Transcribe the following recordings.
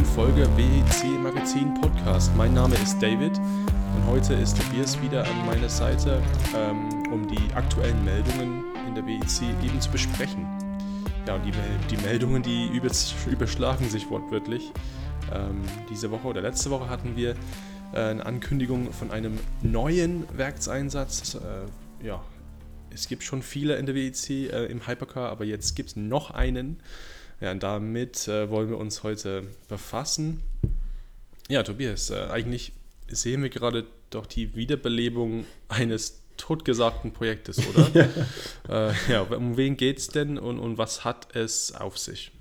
neuen Folge WEC Magazin Podcast. Mein Name ist David und heute ist Tobias wieder an meiner Seite, ähm, um die aktuellen Meldungen in der WEC eben zu besprechen. Ja, und die, Meldungen, die überschlagen sich wortwörtlich. Ähm, diese Woche oder letzte Woche hatten wir äh, eine Ankündigung von einem neuen Werkseinsatz. Äh, ja, es gibt schon viele in der WEC äh, im Hypercar, aber jetzt gibt es noch einen. Ja, und damit äh, wollen wir uns heute befassen. Ja, Tobias, äh, eigentlich sehen wir gerade doch die Wiederbelebung eines totgesagten Projektes, oder? ja. Äh, ja, um wen geht es denn und, und was hat es auf sich?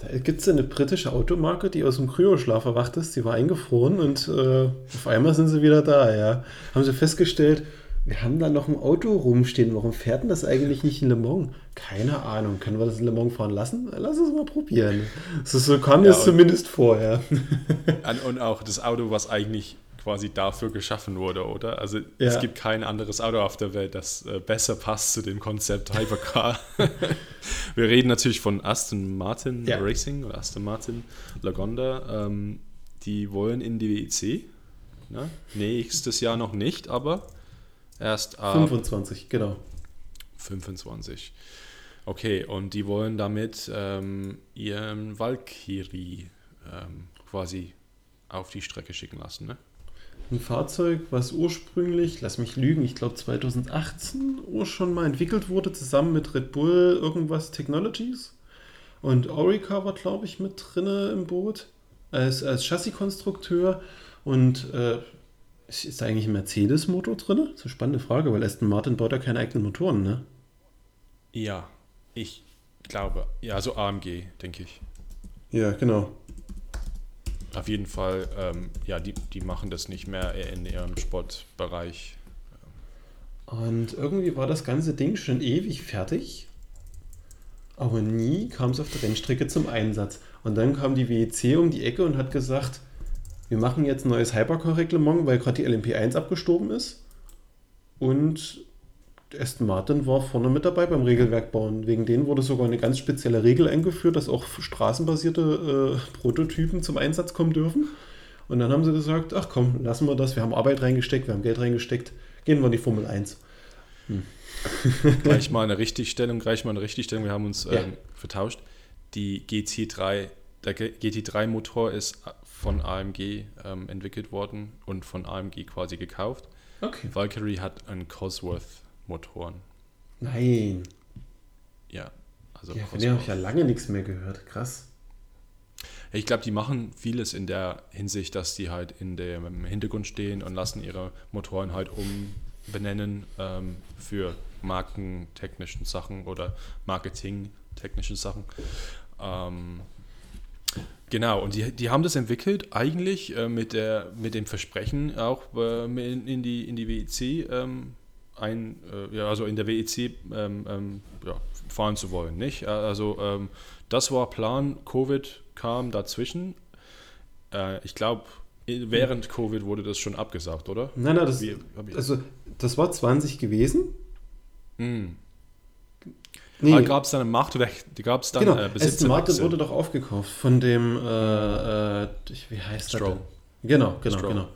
Da gibt es eine britische Automarke, die aus dem Kryoschlaf erwacht ist. Die war eingefroren und äh, auf einmal sind sie wieder da. Ja. Haben sie festgestellt, wir haben da noch ein Auto rumstehen. Warum fährt denn das eigentlich nicht in Le Mans? Keine Ahnung. Können wir das in Le Mans fahren lassen? Lass es mal probieren. So kam ja, es zumindest vorher. und auch das Auto, was eigentlich quasi dafür geschaffen wurde, oder? Also ja. es gibt kein anderes Auto auf der Welt, das äh, besser passt zu dem Konzept Hypercar. Wir reden natürlich von Aston Martin ja. Racing oder Aston Martin Lagonda. Ähm, die wollen in die WEC. Ne? Nächstes Jahr noch nicht, aber Erst ab 25, genau. 25. Okay, und die wollen damit ähm, ihren Valkyrie ähm, quasi auf die Strecke schicken lassen, ne? Ein Fahrzeug, was ursprünglich, lass mich lügen, ich glaube 2018 schon mal entwickelt wurde, zusammen mit Red Bull irgendwas Technologies. Und Orica war, glaube ich, mit drinne im Boot als, als Chassiskonstrukteur. Und äh, ist da eigentlich ein Mercedes-Motor drin? Das ist eine spannende Frage, weil Aston Martin baut ja keine eigenen Motoren, ne? Ja, ich glaube. Ja, so AMG, denke ich. Ja, genau. Auf jeden Fall, ähm, ja, die, die machen das nicht mehr in ihrem Sportbereich. Und irgendwie war das ganze Ding schon ewig fertig, aber nie kam es auf der Rennstrecke zum Einsatz. Und dann kam die WEC um die Ecke und hat gesagt, wir machen jetzt ein neues Hypercar-Reglement, weil gerade die LMP1 abgestorben ist. Und Aston Martin war vorne mit dabei beim Regelwerk bauen. Wegen denen wurde sogar eine ganz spezielle Regel eingeführt, dass auch straßenbasierte äh, Prototypen zum Einsatz kommen dürfen. Und dann haben sie gesagt, ach komm, lassen wir das, wir haben Arbeit reingesteckt, wir haben Geld reingesteckt, gehen wir in die Formel 1. Hm. gleich mal eine Richtigstellung, gleich mal eine Richtigstellung, wir haben uns ja. ähm, vertauscht. Die GT3, der GT3-Motor ist von AMG ähm, entwickelt worden und von AMG quasi gekauft. Okay. Valkyrie hat einen Cosworth-Motoren. Nein. Ja, also. Ja, von dem habe ich ja lange nichts mehr gehört. Krass. Ich glaube, die machen vieles in der Hinsicht, dass die halt in dem im Hintergrund stehen und lassen ihre Motoren halt umbenennen ähm, für markentechnischen Sachen oder marketingtechnischen Sachen. Ähm, Genau, und die, die haben das entwickelt eigentlich äh, mit, der, mit dem Versprechen auch äh, in, in, die, in die WEC ähm, ein, äh, ja, also in der WEC ähm, ähm, ja, fahren zu wollen. Nicht? Also ähm, das war Plan, Covid kam dazwischen. Äh, ich glaube, während Covid wurde das schon abgesagt, oder? Nein, nein, das, Wie, also, das war 20 gewesen. Mm. Nee. Gab es dann eine Macht oder gab es dann genau. äh, Aston Martin wurde doch aufgekauft von dem, äh, äh, wie heißt Stroll. das? Genau, genau, Stroll. genau.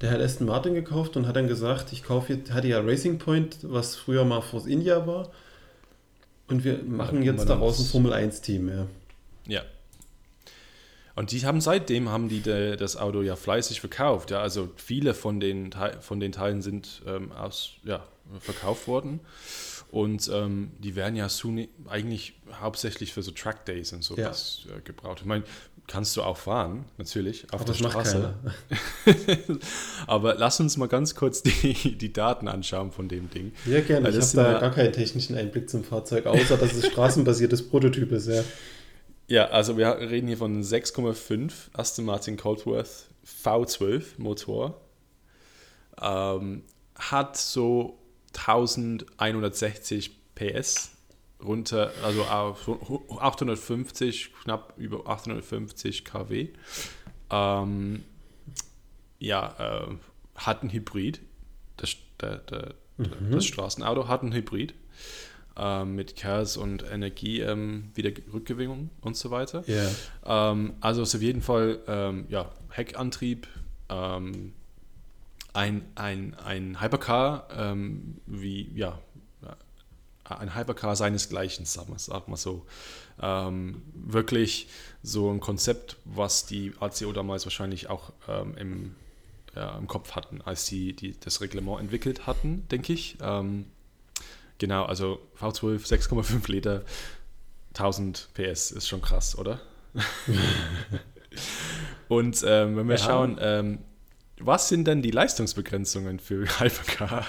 Der hat Aston Martin gekauft und hat dann gesagt, ich kaufe jetzt, hatte ja Racing Point, was früher mal Force India war. Und wir machen ja, jetzt daraus ein Formel 1-Team, ja. Ja. Und die haben seitdem haben die de, das Auto ja fleißig verkauft. Ja, also viele von den, von den Teilen sind ähm, aus, ja, verkauft worden. Und ähm, die werden ja eigentlich hauptsächlich für so Track Days und sowas ja. äh, gebraucht. Ich meine, kannst du auch fahren, natürlich, auf Aber der Straße. Aber lass uns mal ganz kurz die, die Daten anschauen von dem Ding. Ja, gerne. ich habe da gar keinen technischen Einblick zum Fahrzeug, außer dass es straßenbasiertes Prototyp ist, ja. Ja, also wir reden hier von 6,5 Aston Martin Coldworth V12 Motor. Ähm, hat so 1160 PS runter, also 850, knapp über 850 kW. Ähm, ja, äh, hat ein Hybrid. Das, der, der, mhm. das Straßenauto hat ein Hybrid. ähm, mit Chaos und Energie ähm, wieder Rückgewinnung und so weiter. Ja. Ähm, also ist auf jeden Fall ähm, ja, Heckantrieb, ähm, ein, ein, ein Hypercar, ähm, wie ja, ein Hypercar seinesgleichen, sagen wir sag mal so. Ähm, wirklich so ein Konzept, was die ACO damals wahrscheinlich auch ähm, im, ja, im Kopf hatten, als sie die, das Reglement entwickelt hatten, denke ich. Ähm, genau, also V12, 6,5 Liter, 1000 PS ist schon krass, oder? Und ähm, wenn wir ja. schauen, ähm, was sind denn die Leistungsbegrenzungen für Hypercar?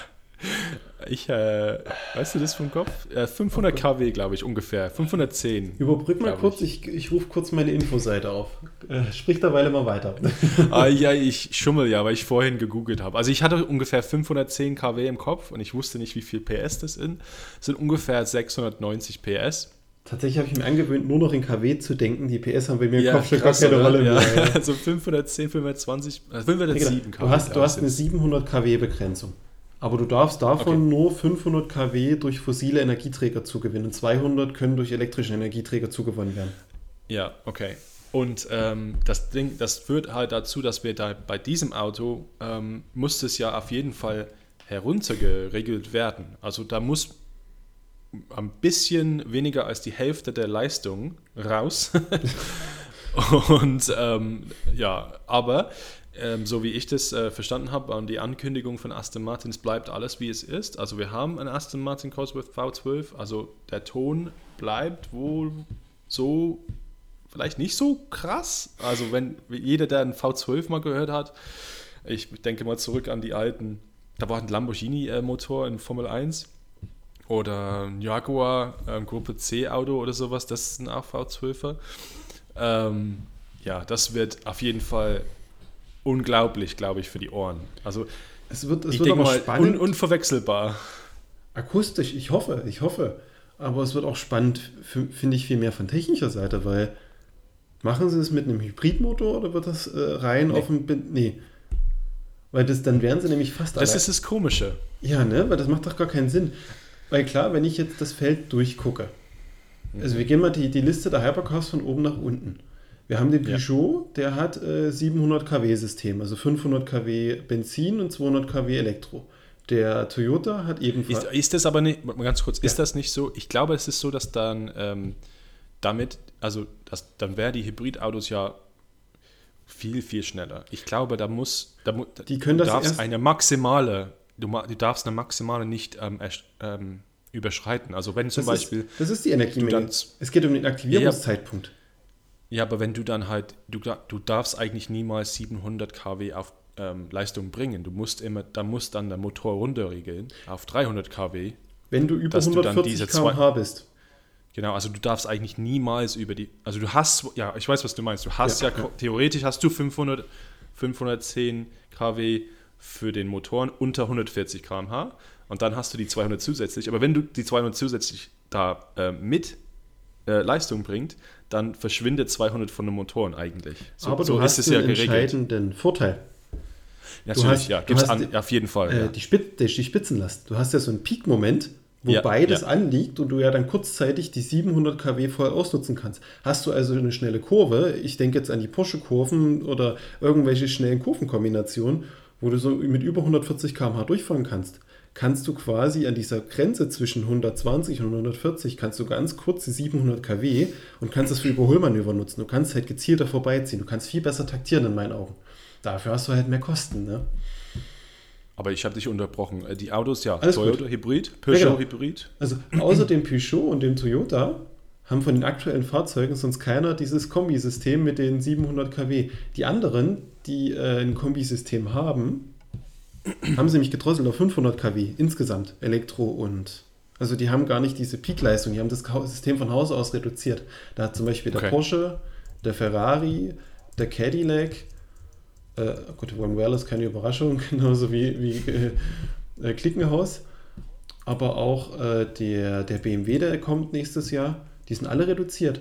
Ich, äh, weißt du das vom Kopf? Äh, 500 kW, glaube ich, ungefähr. 510. Überbrück mal kurz, ich, ich, ich rufe kurz meine Infoseite auf. Äh, sprich derweil mal weiter. ah, ja, ich schummel ja, weil ich vorhin gegoogelt habe. Also ich hatte ungefähr 510 kW im Kopf und ich wusste nicht, wie viel PS das sind. Das sind ungefähr 690 PS. Tatsächlich habe ich mir angewöhnt, nur noch in KW zu denken. Die PS haben bei mir im ja, Kopf schon gar keine Rolle mehr. Ja. Also 510, 520, 507 kW. Du hast, du hast eine 700 kW Begrenzung. Aber du darfst davon okay. nur 500 kW durch fossile Energieträger zugewinnen. 200 können durch elektrische Energieträger zugewonnen werden. Ja, okay. Und ähm, das Ding, das führt halt dazu, dass wir da bei diesem Auto ähm, muss es ja auf jeden Fall heruntergeregelt werden. Also da muss ein bisschen weniger als die Hälfte der Leistung raus. und ähm, ja, aber ähm, so wie ich das äh, verstanden habe, an die Ankündigung von Aston Martins bleibt alles wie es ist. Also wir haben einen Aston Martin Cosworth V12, also der Ton bleibt wohl so vielleicht nicht so krass. Also wenn jeder, der einen V12 mal gehört hat, ich denke mal zurück an die alten, da war ein Lamborghini-Motor in Formel 1 oder ein Jaguar ähm, Gruppe C Auto oder sowas, das ist ein AV12er. Ähm, ja, das wird auf jeden Fall unglaublich, glaube ich, für die Ohren. Also es wird, es wird aber mal spannend. Un unverwechselbar. Akustisch, ich hoffe, ich hoffe. Aber es wird auch spannend, finde ich, viel mehr von technischer Seite, weil machen sie es mit einem Hybridmotor oder wird das äh, rein nee. auf dem. Nee. Weil das, dann wären sie nämlich fast. Das allein. ist das Komische. Ja, ne? Weil das macht doch gar keinen Sinn. Weil klar, wenn ich jetzt das Feld durchgucke, also wir gehen mal die, die Liste der Hypercars von oben nach unten. Wir haben den Peugeot, ja. der hat äh, 700 kW System, also 500 kW Benzin und 200 kW Elektro. Der Toyota hat ebenfalls. Ist, ist das aber nicht, ganz kurz, ja. ist das nicht so? Ich glaube, es ist so, dass dann ähm, damit, also das, dann wäre die Hybridautos ja viel, viel schneller. Ich glaube, da muss, da, die können das darfst eine maximale du, du darfst eine maximale nicht ähm, ähm, überschreiten. Also wenn zum das Beispiel. Ist, das ist die Energiemenge. Es geht um den Aktivierungszeitpunkt. Ja, aber wenn du dann halt, du, du darfst eigentlich niemals 700 kW auf ähm, Leistung bringen. Du musst immer, da muss dann der Motor runterregeln auf 300 kW. Wenn du über 140 km/h bist. Genau, also du darfst eigentlich niemals über die, also du hast, ja, ich weiß, was du meinst. Du hast ja, ja theoretisch hast du 500, 510 kW für den Motoren unter 140 km/h und dann hast du die 200 zusätzlich. Aber wenn du die 200 zusätzlich da äh, mit äh, Leistung bringt, dann verschwindet 200 von den Motoren eigentlich. So, Aber du so hast ist es ja geregelt. entscheidenden Vorteil. Natürlich, hast, ja, gibt's an, die, auf jeden Fall. Äh, ja. die, Spit die Spitzenlast. Du hast ja so einen Peak-Moment, wo ja, beides ja. anliegt und du ja dann kurzzeitig die 700 kW voll ausnutzen kannst. Hast du also eine schnelle Kurve, ich denke jetzt an die Porsche-Kurven oder irgendwelche schnellen Kurvenkombinationen, wo du so mit über 140 km/h durchfahren kannst, kannst du quasi an dieser Grenze zwischen 120 und 140 kannst du ganz kurz die 700 kW und kannst das für Überholmanöver nutzen. Du kannst halt gezielter vorbeiziehen. Du kannst viel besser taktieren in meinen Augen. Dafür hast du halt mehr Kosten. Ne? Aber ich habe dich unterbrochen. Äh, die Autos, ja, Alles Toyota gut. Hybrid, Peugeot ja, genau. Hybrid. Also außer dem Peugeot und dem Toyota haben von den aktuellen Fahrzeugen sonst keiner dieses Kombisystem mit den 700 kW. Die anderen, die äh, ein Kombisystem haben, haben sie nämlich gedrosselt auf 500 kW insgesamt, Elektro und. Also die haben gar nicht diese Peakleistung, die haben das System von Haus aus reduziert. Da hat zum Beispiel der okay. Porsche, der Ferrari, der Cadillac, äh, gut, One Well ist keine Überraschung, genauso wie, wie äh, äh, Klickenhaus, aber auch äh, der, der BMW, der kommt nächstes Jahr die sind alle reduziert.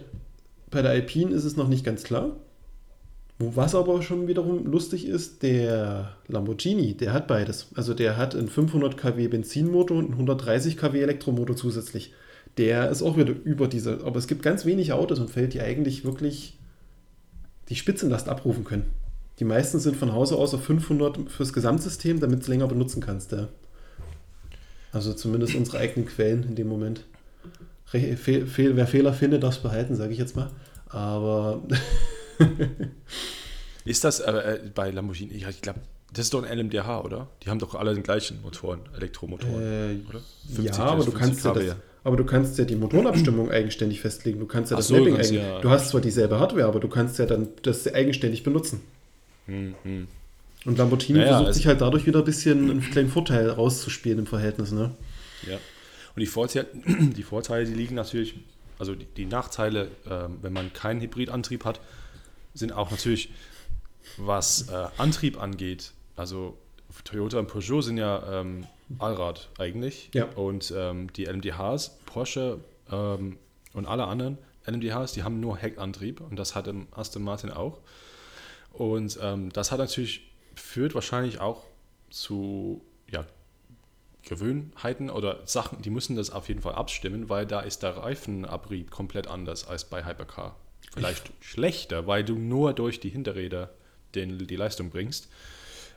Bei der Alpine ist es noch nicht ganz klar. Was aber schon wiederum lustig ist, der Lamborghini, der hat beides. Also der hat einen 500 kW Benzinmotor und einen 130 kW Elektromotor zusätzlich. der ist auch wieder über diese, aber es gibt ganz wenige Autos im Feld, die eigentlich wirklich die Spitzenlast abrufen können. Die meisten sind von Hause aus auf 500 fürs Gesamtsystem, damit du es länger benutzen kannst. Ja. Also zumindest unsere eigenen Quellen in dem Moment. Fehl, fehl, wer Fehler findet, darf es behalten, sage ich jetzt mal. Aber. ist das äh, bei Lamborghini? Ich glaube, das ist doch ein LMDH, oder? Die haben doch alle den gleichen Motoren, Elektromotoren, äh, oder? 50, ja, aber du kannst ja das, aber du kannst ja die Motorenabstimmung eigenständig festlegen. Du kannst ja das so, Mapping eigen, ja. Du hast zwar dieselbe Hardware, aber du kannst ja dann das eigenständig benutzen. Hm, hm. Und Lamborghini naja, versucht sich halt dadurch wieder ein bisschen einen kleinen Vorteil rauszuspielen im Verhältnis, ne? Ja. Und die Vorteile, die, Vorteile, die liegen natürlich, also die, die Nachteile, äh, wenn man keinen Hybridantrieb hat, sind auch natürlich, was äh, Antrieb angeht. Also Toyota und Peugeot sind ja ähm, Allrad eigentlich. Ja. Und ähm, die LMDHs, Porsche ähm, und alle anderen LMDHs, die haben nur Heckantrieb und das hat im Aston Martin auch. Und ähm, das hat natürlich führt wahrscheinlich auch zu ja, Gewöhnheiten oder Sachen, die müssen das auf jeden Fall abstimmen, weil da ist der Reifenabrieb komplett anders als bei Hypercar. Vielleicht ich schlechter, weil du nur durch die Hinterräder den, die Leistung bringst.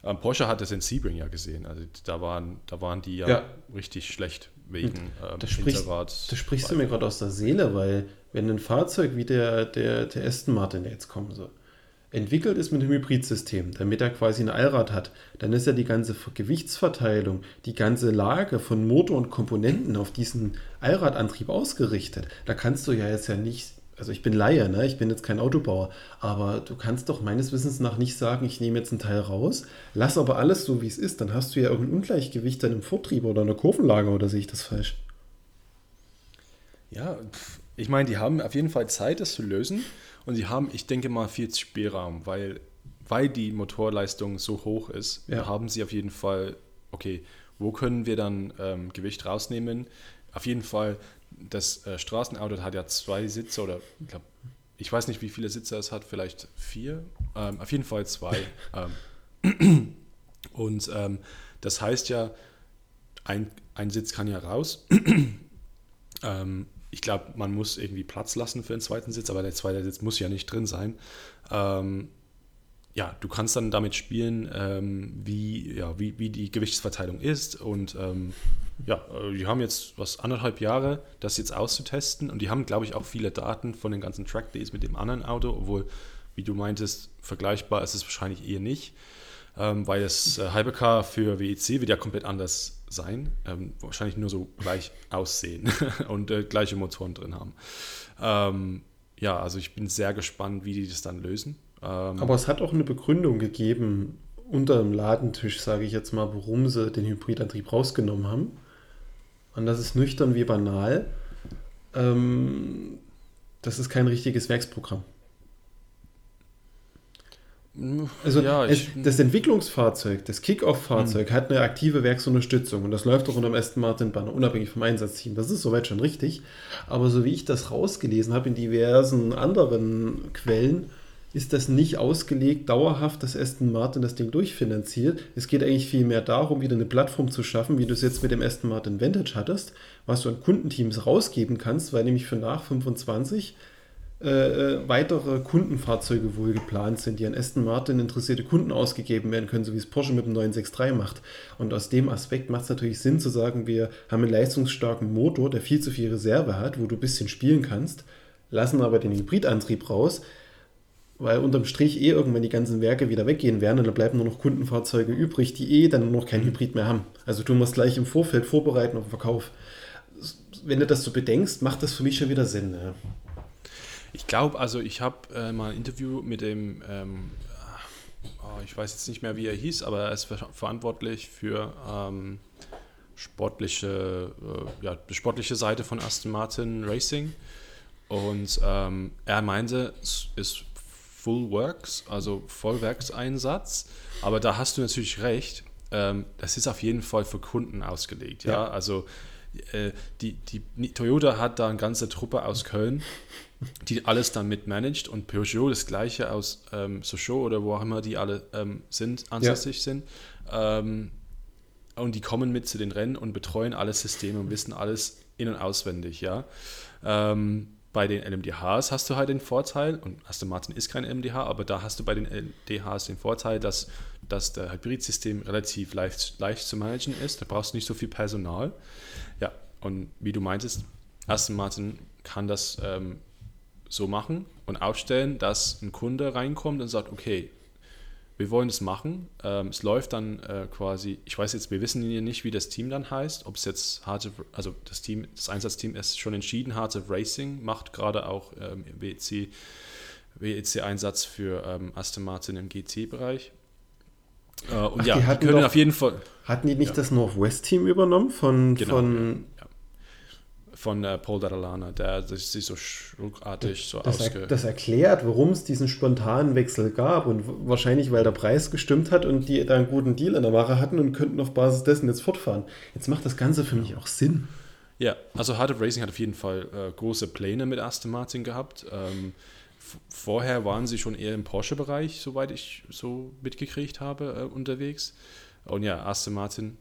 Ähm, Porsche hat das in Sebring ja gesehen. Also da waren, da waren die ja, ja. richtig schlecht wegen ähm, das sprichst, Das sprichst du mir gerade aus der Seele, weil wenn ein Fahrzeug wie der, der, der Aston Martin jetzt kommen soll, entwickelt ist mit einem Hybridsystem, damit er quasi ein Allrad hat, dann ist ja die ganze Gewichtsverteilung, die ganze Lage von Motor und Komponenten auf diesen Allradantrieb ausgerichtet. Da kannst du ja jetzt ja nicht also ich bin Laie, ne? ich bin jetzt kein Autobauer, aber du kannst doch meines Wissens nach nicht sagen, ich nehme jetzt einen Teil raus, lass aber alles so, wie es ist, dann hast du ja irgendein Ungleichgewicht dann im Vortrieb oder in der Kurvenlage, oder sehe ich das falsch? Ja, ich meine, die haben auf jeden Fall Zeit, das zu lösen und sie haben, ich denke mal, viel Spielraum, weil, weil die Motorleistung so hoch ist, ja. haben sie auf jeden Fall, okay, wo können wir dann ähm, Gewicht rausnehmen? Auf jeden Fall das äh, Straßenauto hat ja zwei Sitze oder ich glaube, ich weiß nicht, wie viele Sitze es hat, vielleicht vier, ähm, auf jeden Fall zwei. ähm, und ähm, das heißt ja, ein, ein Sitz kann ja raus. Ähm, ich glaube, man muss irgendwie Platz lassen für einen zweiten Sitz, aber der zweite Sitz muss ja nicht drin sein. Ähm, ja, du kannst dann damit spielen, ähm, wie, ja, wie, wie die Gewichtsverteilung ist und ja, äh, die haben jetzt was anderthalb Jahre, das jetzt auszutesten und die haben, glaube ich, auch viele Daten von den ganzen Track Days mit dem anderen Auto, obwohl, wie du meintest, vergleichbar ist es wahrscheinlich eher nicht, ähm, weil das äh, Hypercar für WEC wird ja komplett anders sein, ähm, wahrscheinlich nur so gleich aussehen und äh, gleiche Motoren drin haben. Ähm, ja, also ich bin sehr gespannt, wie die das dann lösen. Ähm, Aber es hat auch eine Begründung gegeben, unter dem Ladentisch, sage ich jetzt mal, warum sie den Hybridantrieb rausgenommen haben. Und das ist nüchtern wie banal. Ähm, das ist kein richtiges Werksprogramm. Also ja, es, das Entwicklungsfahrzeug, das Kick-Off-Fahrzeug, mhm. hat eine aktive Werksunterstützung und das läuft auch unter dem Aston Martin Banner, unabhängig vom Einsatzteam. Das ist soweit schon richtig. Aber so wie ich das rausgelesen habe in diversen anderen Quellen, ist das nicht ausgelegt, dauerhaft, dass Aston Martin das Ding durchfinanziert. Es geht eigentlich vielmehr darum, wieder eine Plattform zu schaffen, wie du es jetzt mit dem Aston Martin Vantage hattest, was du an Kundenteams rausgeben kannst, weil nämlich für nach 25 äh, äh, weitere Kundenfahrzeuge wohl geplant sind, die an Aston Martin interessierte Kunden ausgegeben werden können, so wie es Porsche mit dem 963 macht. Und aus dem Aspekt macht es natürlich Sinn zu sagen, wir haben einen leistungsstarken Motor, der viel zu viel Reserve hat, wo du ein bisschen spielen kannst, lassen aber den Hybridantrieb raus weil unterm Strich eh irgendwann die ganzen Werke wieder weggehen werden und dann bleiben nur noch Kundenfahrzeuge übrig, die eh dann nur noch kein Hybrid mehr haben. Also du musst gleich im Vorfeld vorbereiten auf den Verkauf. Wenn du das so bedenkst, macht das für mich schon wieder Sinn. Ja. Ich glaube, also ich habe äh, mal ein Interview mit dem, ähm, oh, ich weiß jetzt nicht mehr, wie er hieß, aber er ist ver verantwortlich für ähm, sportliche, äh, ja, die sportliche Seite von Aston Martin Racing. Und ähm, er meinte, es ist Full Works, also Vollwerkseinsatz. Aber da hast du natürlich recht. Ähm, das ist auf jeden Fall für Kunden ausgelegt. Ja, ja. also äh, die, die Toyota hat da eine ganze Truppe aus Köln, die alles dann mitmanagt und Peugeot das gleiche aus ähm, Sochaux oder wo auch immer die alle ähm, sind, ansässig ja. sind. Ähm, und die kommen mit zu den Rennen und betreuen alle Systeme und wissen alles in- und auswendig, ja. Ähm, bei den LMDHs hast du halt den Vorteil, und Aston Martin ist kein LMDH, aber da hast du bei den LMDHs den Vorteil, dass, dass der Hybridsystem relativ leicht, leicht zu managen ist. Da brauchst du nicht so viel Personal. Ja, und wie du meintest, Aston Martin kann das ähm, so machen und aufstellen, dass ein Kunde reinkommt und sagt, okay, wir wollen es machen. Ähm, es läuft dann äh, quasi, ich weiß jetzt, wir wissen hier nicht, wie das Team dann heißt, ob es jetzt Heart of, also das Team, das Einsatzteam ist schon entschieden, Heart of Racing macht gerade auch ähm, WEC, WEC-Einsatz für ähm, Aston Martin im GT-Bereich. Äh, und Ach, ja, die die können doch- auf jeden Fall Hatten die nicht Ja. das Northwest-Team übernommen von, Genau, von von äh, Paul Datalana, der sich sich so schruckartig so das, ausge... er, das erklärt, warum es diesen spontanen Wechsel gab und wahrscheinlich, weil der Preis gestimmt hat und die da einen guten Deal in der Mache hatten und könnten auf Basis dessen jetzt fortfahren. Jetzt macht das Ganze für mich auch Sinn. Ja, also Heart of Racing hat auf jeden Fall äh, große Pläne mit Aston Martin gehabt. Ähm, vorher waren sie schon eher im Porsche-Bereich, soweit ich so mitgekriegt habe, äh, unterwegs. Und ja, Aston Martin,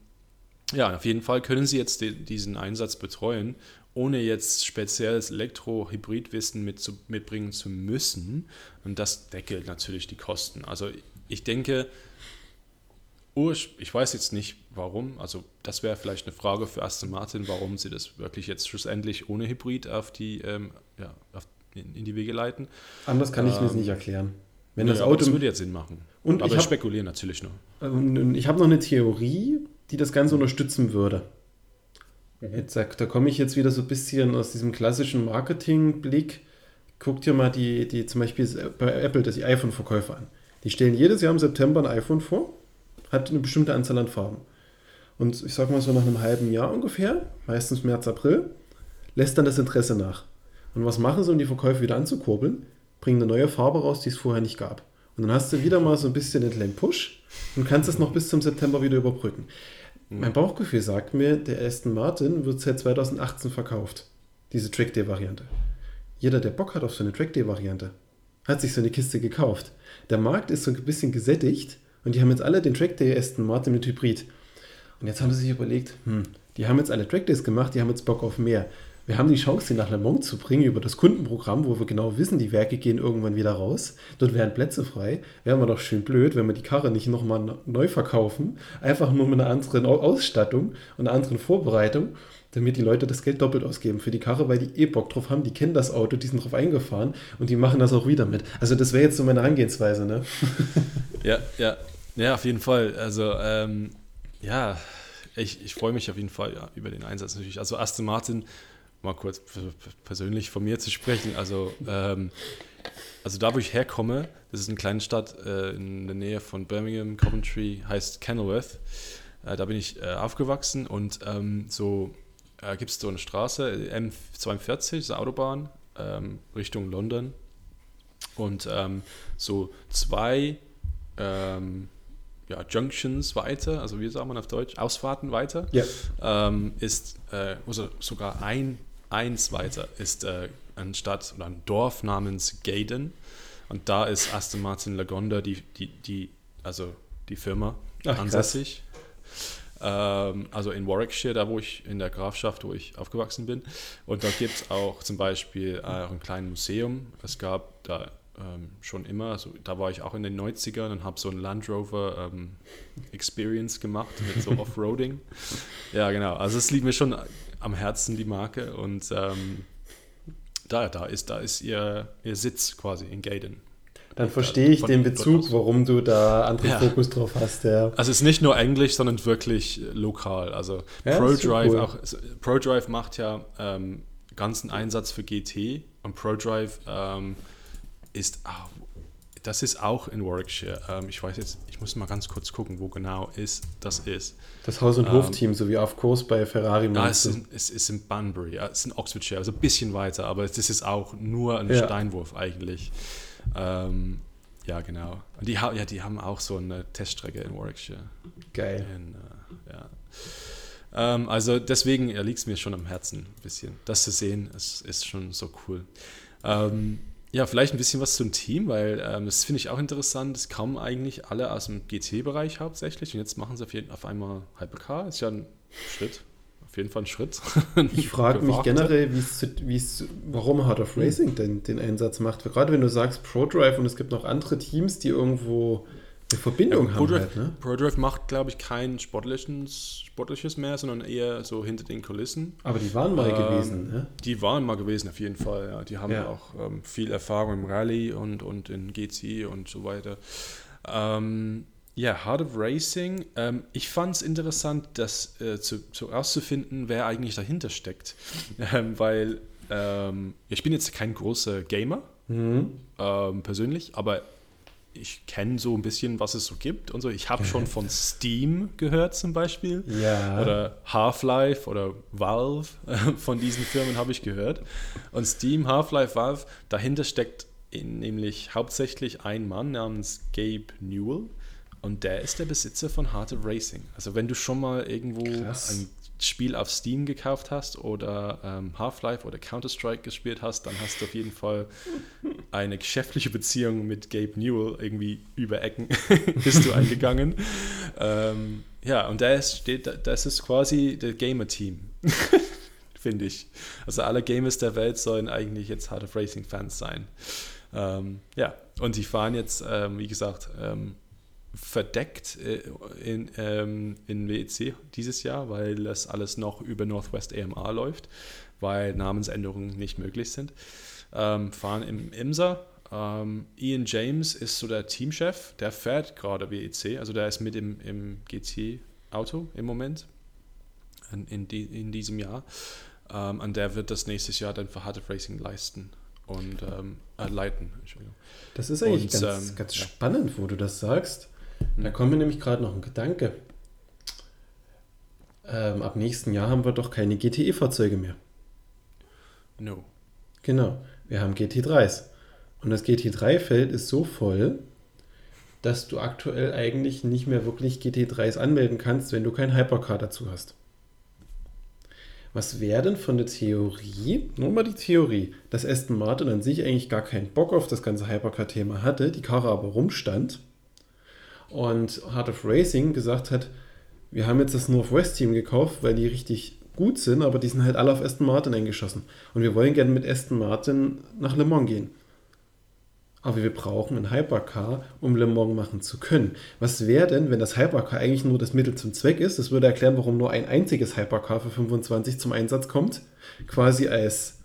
ja, auf jeden Fall können sie jetzt diesen Einsatz betreuen, ohne jetzt spezielles Elektro-Hybrid-Wissen mit zu, mitbringen zu müssen. Und das deckelt natürlich die Kosten. Also ich denke, ich weiß jetzt nicht warum, also das wäre vielleicht eine Frage für Aston Martin, warum sie das wirklich jetzt schlussendlich ohne Hybrid auf die, ähm, ja, auf, in, in die Wege leiten. Anders kann ich mir es Ähm, nicht erklären. Wenn das aber Auto. das würde jetzt Sinn machen. Und aber ich ich spekuliere natürlich nur. Und, und ich habe noch eine Theorie, die das Ganze unterstützen würde. Jetzt, sag- da komme ich jetzt wieder so ein bisschen aus diesem klassischen Marketingblick. Guck dir mal die, die zum Beispiel bei Apple das die iPhone-Verkäufer an. Die stellen jedes Jahr im September ein iPhone vor, hat eine bestimmte Anzahl an Farben. Und ich sag mal so nach einem halben Jahr ungefähr, meistens März, April, lässt dann das Interesse nach. Und was machen sie, um die Verkäufe wieder anzukurbeln? Bringen eine neue Farbe raus, die es vorher nicht gab. Und dann hast du wieder mal so ein bisschen einen kleinen Push und kannst es noch bis zum September wieder überbrücken. Mein Bauchgefühl sagt mir, der Aston Martin wird seit 2018 verkauft. Diese Trackday-Variante. Jeder, der Bock hat auf so eine Trackday-Variante, hat sich so eine Kiste gekauft. Der Markt ist so ein bisschen gesättigt und die haben jetzt alle den Trackday Aston Martin mit Hybrid. Und jetzt haben sie sich überlegt, hm, die haben jetzt alle Trackdays gemacht, die haben jetzt Bock auf mehr. Wir haben die Chance, den nach Le Mans zu bringen über das Kundenprogramm, wo wir genau wissen, die Werke gehen irgendwann wieder raus. Dort wären Plätze frei. Wären wir doch schön blöd, wenn wir die Karre nicht nochmal neu verkaufen. Einfach nur mit einer anderen Au- Ausstattung und einer anderen Vorbereitung, damit die Leute das Geld doppelt ausgeben für die Karre, weil die eh Bock drauf haben. Die kennen das Auto, die sind drauf eingefahren und die machen das auch wieder mit. Also das wäre jetzt so meine Herangehensweise, ne? Ja, ja, ja, auf jeden Fall. Also, ähm, ja, ich, ich freue mich auf jeden Fall ja, über den Einsatz natürlich. Also, Aston Martin, mal kurz persönlich von mir zu sprechen. Also, ähm, also da, wo ich herkomme, das ist eine kleine Stadt äh, in der Nähe von Birmingham, Coventry, heißt Kenilworth. Äh, da bin ich äh, aufgewachsen und ähm, so äh, gibt es so eine Straße, M42, das ist eine Autobahn, ähm, Richtung London. Und ähm, so zwei ähm, ja, Junctions weiter, also wie sagt man auf Deutsch, Ausfahrten weiter, Ja. ähm, ist, äh, also sogar ein, eins weiter, ist äh, eine Stadt oder ein Dorf namens Gaydon. Und da ist Aston Martin Lagonda, die, die, die, also die Firma, Ach, ansässig. Ähm, also in Warwickshire, da wo ich, in der Grafschaft, wo ich aufgewachsen bin. Und da gibt es auch zum Beispiel äh, auch ein kleines Museum. Es gab da ähm, schon immer, also da war ich auch in den 90ern und habe so ein Land Rover ähm, Experience gemacht mit so Offroading. ja, genau. Also es liegt mir schon am Herzen, die Marke. Und ähm, da, da ist, da ist ihr, ihr Sitz quasi in Gaydon. Dann verstehe ich den Bezug, warum du da anderen Ja. Fokus drauf hast. Ja. Also es ist nicht nur Englisch, sondern wirklich äh, lokal. Also Ja, ProDrive cool. auch. ProDrive macht ja ähm, ganzen Einsatz für GT und ProDrive ähm, ist ah, das ist auch in Warwickshire. Ähm, ich weiß jetzt, ich muss mal ganz kurz gucken, wo genau ist das ist. Das Haus- und Ähm, Hofteam, so wie auf Kurs bei Ferrari. Ja, es ist, es ist in Bunbury, ja, es ist in Oxfordshire, also ein bisschen weiter, aber das ist auch nur ein Ja. Steinwurf eigentlich. Ähm, ja, genau. Und die, ha- ja, die haben auch so eine Teststrecke in Warwickshire. Geil. In, äh, ja. ähm, also deswegen ja, liegt es mir schon am Herzen ein bisschen. Das zu sehen, ist, ist schon so cool. Ähm, ja, vielleicht ein bisschen was zum Team, weil ähm, das finde ich auch interessant. Es kommen eigentlich alle aus dem GT-Bereich hauptsächlich und jetzt machen sie auf, jeden, auf einmal Hypercar. Ist ja ein Schritt, auf jeden Fall ein Schritt. Ich frage mich generell, wie's, warum Heart of Racing denn den Einsatz macht. Gerade wenn du sagst ProDrive und es gibt noch andere Teams, die irgendwo eine Verbindung ja, haben. ProDrive, halt, ne? ProDrive macht, glaube ich, kein sportliches, sportliches mehr, sondern eher so hinter den Kulissen. Aber die waren mal ähm, gewesen, ne? Die waren mal gewesen, auf jeden Fall. Ja. Die haben ja. auch ähm, viel Erfahrung im Rallye und, und in GC und so weiter. Ähm, ja, Heart of Racing. Ähm, ich fand es interessant, das äh, zu, zu herauszufinden, wer eigentlich dahinter steckt. Ähm, weil ähm, ich bin jetzt kein großer Gamer mhm. Ähm, persönlich, aber ich kenne so ein bisschen, was es so gibt und so. Ich habe schon von Steam gehört zum Beispiel. Ja. Oder Half-Life oder Valve. Von diesen Firmen habe ich gehört. Und Steam, Half-Life, Valve, dahinter steckt nämlich hauptsächlich ein Mann namens Gabe Newell. Und der ist der Besitzer von Heart of Racing. Also wenn du schon mal irgendwo Krass. ein Spiel auf Steam gekauft hast oder ähm, Half-Life oder Counter-Strike gespielt hast, dann hast du auf jeden Fall eine geschäftliche Beziehung mit Gabe Newell irgendwie über Ecken bist du eingegangen. ähm, ja, und das, steht, das ist quasi der Gamer-Team, finde ich. Also alle Gamers der Welt sollen eigentlich jetzt Heart of Racing-Fans sein. Ähm, ja, und die fahren jetzt, ähm, wie gesagt, ähm, verdeckt äh, in, ähm, in WEC dieses Jahr, weil das alles noch über Northwest AMR läuft, weil Namensänderungen nicht möglich sind. Ähm, fahren im IMSA. Ähm, Ian James ist so der Teamchef, der fährt gerade WEC, also der ist mit im, im GT-Auto im Moment in, in, die, in diesem Jahr. Ähm, und der wird das nächstes Jahr dann für Hard Racing leisten und ähm, äh, leiten. Das ist eigentlich und, ganz, ähm, ganz ja. spannend, wo du das sagst. Da kommt mir nämlich gerade noch ein Gedanke. Ähm, ab nächsten Jahr haben wir doch keine GTE-Fahrzeuge mehr. No. Genau, wir haben GT3s. Und das GT3-Feld ist so voll, dass du aktuell eigentlich nicht mehr wirklich GT3s anmelden kannst, wenn du kein Hypercar dazu hast. Was wäre denn von der Theorie, nur mal die Theorie, dass Aston Martin an sich eigentlich gar keinen Bock auf das ganze Hypercar-Thema hatte, die Karre aber rumstand und Heart of Racing gesagt hat, wir haben jetzt das Northwest-Team gekauft, weil die richtig gut sind, aber die sind halt alle auf Aston Martin eingeschossen. Und wir wollen gerne mit Aston Martin nach Le Mans gehen. Aber wir brauchen ein Hypercar, um Le Mans machen zu können. Was wäre denn, wenn das Hypercar eigentlich nur das Mittel zum Zweck ist? Das würde erklären, warum nur ein einziges Hypercar für 25 zum Einsatz kommt. Quasi als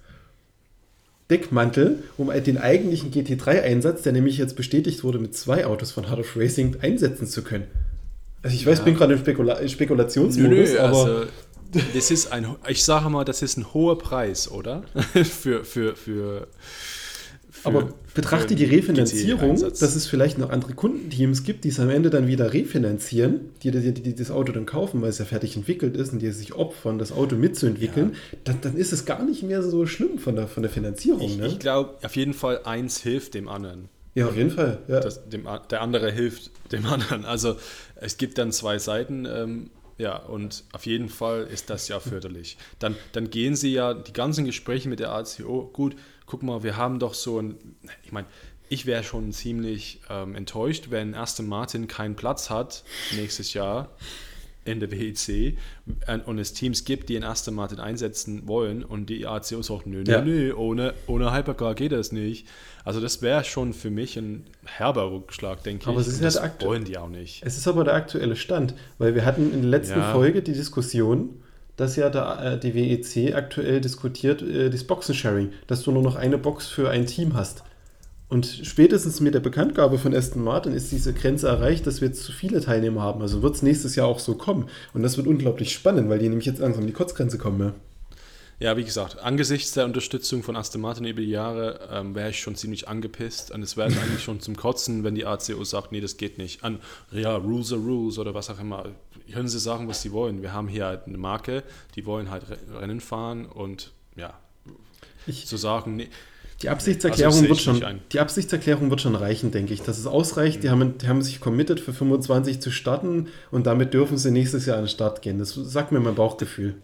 Deckmantel, um den eigentlichen GT3-Einsatz, der nämlich jetzt bestätigt wurde, mit zwei Autos von Hard of Racing einsetzen zu können. Also ich weiß, ich bin gerade im Spekula Spekulationsmodus, nö, nö, aber... Also, das ist ein, ich sage mal, das ist ein hoher Preis, oder? für, für, für aber betrachte die Refinanzierung, dass es vielleicht noch andere Kundenteams gibt, die es am Ende dann wieder refinanzieren, die, die, die, das Auto dann kaufen, weil es ja fertig entwickelt ist und die sich opfern, das Auto mitzuentwickeln, ja. dann, dann ist es gar nicht mehr so schlimm von der, von der Finanzierung. Ich, ne? ich glaube, auf jeden Fall eins hilft dem anderen. Ja, auf jeden Fall. Ja. Das, dem, der andere hilft dem anderen. Also es gibt dann zwei Seiten. Ähm, ja, und auf jeden Fall ist das ja förderlich. Dann, dann gehen sie ja die ganzen Gespräche mit der ACO, gut, guck mal, wir haben doch so ein, ich meine, ich wäre schon ziemlich ähm, enttäuscht, wenn Aston Martin keinen Platz hat nächstes Jahr in der WEC und es Teams gibt, die in Aston Martin einsetzen wollen und die ACO sagt, nö, nö, ja. nö, ohne, ohne Hypercar geht das nicht. Also das wäre schon für mich ein herber Rückschlag, denke aber ich. Es ist das wollen die auch nicht. Es ist aber der aktuelle Stand, weil wir hatten in der letzten ja. Folge die Diskussion, dass ja der, äh, die WEC aktuell diskutiert, äh, das Boxensharing, dass du nur noch eine Box für ein Team hast. Und spätestens mit der Bekanntgabe von Aston Martin ist diese Grenze erreicht, dass wir jetzt zu viele Teilnehmer haben. Also wird es nächstes Jahr auch so kommen. Und das wird unglaublich spannend, weil die nämlich jetzt langsam die Kurzgrenze kommen. Ja. Ja, wie gesagt, angesichts der Unterstützung von Aston Martin über die Jahre ähm, wäre ich schon ziemlich angepisst. Und es wäre eigentlich schon zum Kotzen, wenn die ACO sagt, nee, das geht nicht. An, ja, Rules are Rules oder was auch immer. Können sie sagen, was sie wollen. Wir haben hier halt eine Marke, die wollen halt Rennen fahren und ja, ich, zu sagen, nee. Die Absichtserklärung, also wird schon, die Absichtserklärung wird schon reichen, denke ich. Dass es ausreicht. Mhm. Die, haben, die haben sich committed, für 25 zu starten und damit dürfen sie nächstes Jahr an den Start gehen. Das sagt mir mein Bauchgefühl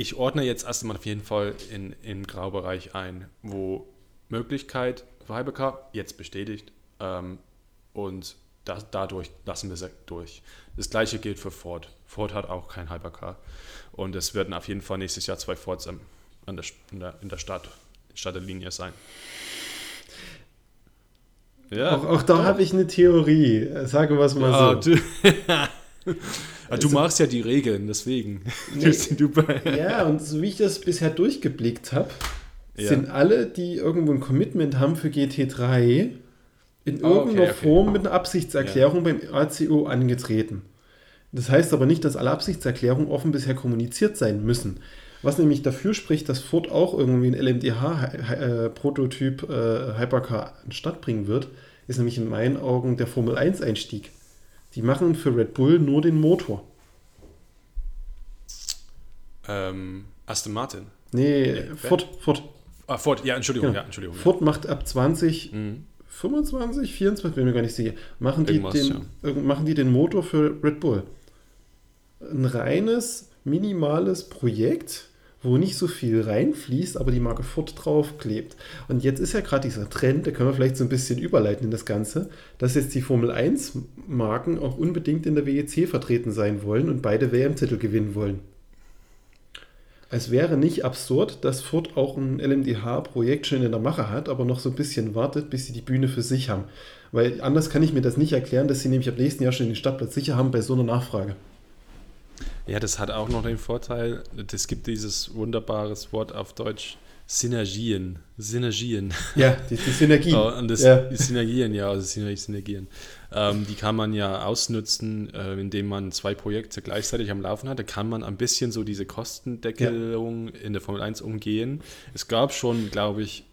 ich ordne jetzt erstmal auf jeden Fall in, im Graubereich ein, wo Möglichkeit für Hypercar jetzt bestätigt ähm, und da, dadurch lassen wir es durch. Das gleiche gilt für Ford. Ford hat auch kein Hypercar. Und es werden auf jeden Fall nächstes Jahr zwei Fords an der, in, der, in der Stadt, Stadt der Linie sein. Ja, auch, auch da habe ich eine Theorie. Sagen wir es mal ja, so. Du, du also, machst ja die Regeln, deswegen. Nee, ja, und so wie ich das bisher durchgeblickt habe, ja. sind alle, die irgendwo ein Commitment haben für GT3, in oh, irgendeiner okay, okay. Form mit einer Absichtserklärung ja. beim ACO angetreten. Das heißt aber nicht, dass alle Absichtserklärungen offen bisher kommuniziert sein müssen. Was nämlich dafür spricht, dass Ford auch irgendwie ein LMDH-Prototyp äh, Hypercar an den Start bringen wird, ist nämlich in meinen Augen der Formel 1-Einstieg. Die machen für Red Bull nur den Motor. Ähm, Aston Martin? Nee, nee Ford, Ford. Ah, Ford, ja, Entschuldigung, ja, ja Entschuldigung. Ford ja. macht ab 20, mhm. 25, 24, bin mir gar nicht sicher, machen die, den, ja. machen die den Motor für Red Bull. Ein reines, minimales Projekt, wo nicht so viel reinfließt, aber die Marke Ford draufklebt. Und jetzt ist ja gerade dieser Trend, da können wir vielleicht so ein bisschen überleiten in das Ganze, dass jetzt die Formel 1 Marken auch unbedingt in der WEC vertreten sein wollen und beide WM-Titel gewinnen wollen. Es wäre nicht absurd, dass Ford auch ein LMDH-Projekt schon in der Mache hat, aber noch so ein bisschen wartet, bis sie die Bühne für sich haben. Weil anders kann ich mir das nicht erklären, dass sie nämlich ab nächsten Jahr schon den Stadtplatz sicher haben bei so einer Nachfrage. Ja, das hat auch noch den Vorteil, es gibt dieses wunderbares Wort auf Deutsch, Synergien. Synergien. Ja, die, die Synergien. Oh, und das, ja. Die Synergien, ja, also Synergien. Ähm, die kann man ja ausnutzen, äh, indem man zwei Projekte gleichzeitig am Laufen hat. Da kann man ein bisschen so diese Kostendeckelung ja. in der Formel 1 umgehen. Es gab schon, glaube ich,